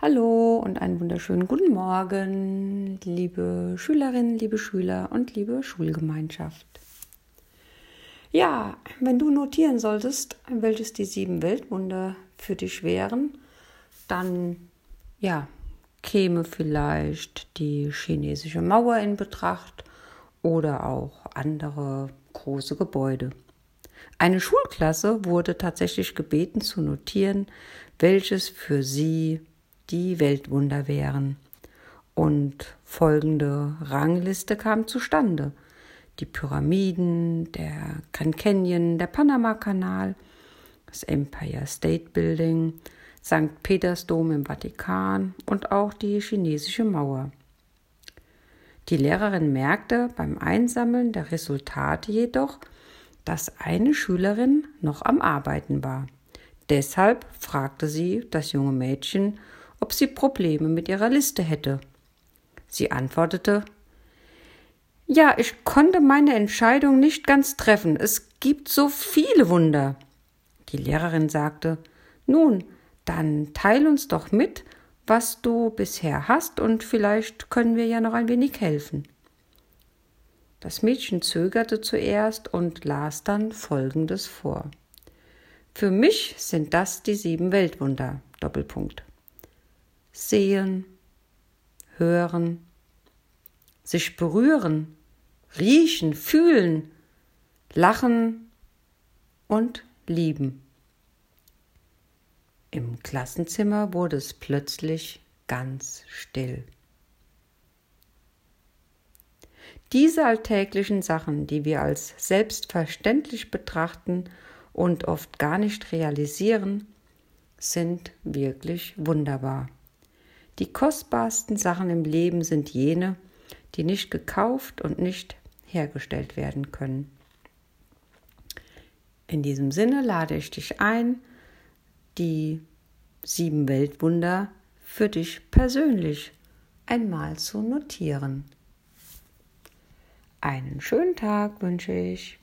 Hallo und einen wunderschönen guten Morgen, liebe Schülerinnen, liebe Schüler und liebe Schulgemeinschaft. Ja, wenn du notieren solltest, welches die sieben Weltwunder für dich wären, dann ja, käme vielleicht die chinesische Mauer in Betracht oder auch andere große Gebäude. Eine Schulklasse wurde tatsächlich gebeten zu notieren, welches für sie die Weltwunder wären. Und folgende Rangliste kam zustande. Die Pyramiden, der Grand Canyon, der Panama-Kanal, das Empire State Building, St. Petersdom im Vatikan und auch die chinesische Mauer. Die Lehrerin merkte beim Einsammeln der Resultate jedoch, dass eine Schülerin noch am Arbeiten war. Deshalb fragte sie das junge Mädchen, ob sie Probleme mit ihrer Liste hätte. Sie antwortete Ja, ich konnte meine Entscheidung nicht ganz treffen. Es gibt so viele Wunder. Die Lehrerin sagte Nun, dann teil uns doch mit, was du bisher hast, und vielleicht können wir ja noch ein wenig helfen. Das Mädchen zögerte zuerst und las dann Folgendes vor. Für mich sind das die sieben Weltwunder. Doppelpunkt sehen, hören, sich berühren, riechen, fühlen, lachen und lieben. Im Klassenzimmer wurde es plötzlich ganz still. Diese alltäglichen Sachen, die wir als selbstverständlich betrachten und oft gar nicht realisieren, sind wirklich wunderbar. Die kostbarsten Sachen im Leben sind jene, die nicht gekauft und nicht hergestellt werden können. In diesem Sinne lade ich dich ein, die sieben Weltwunder für dich persönlich einmal zu notieren. Einen schönen Tag wünsche ich.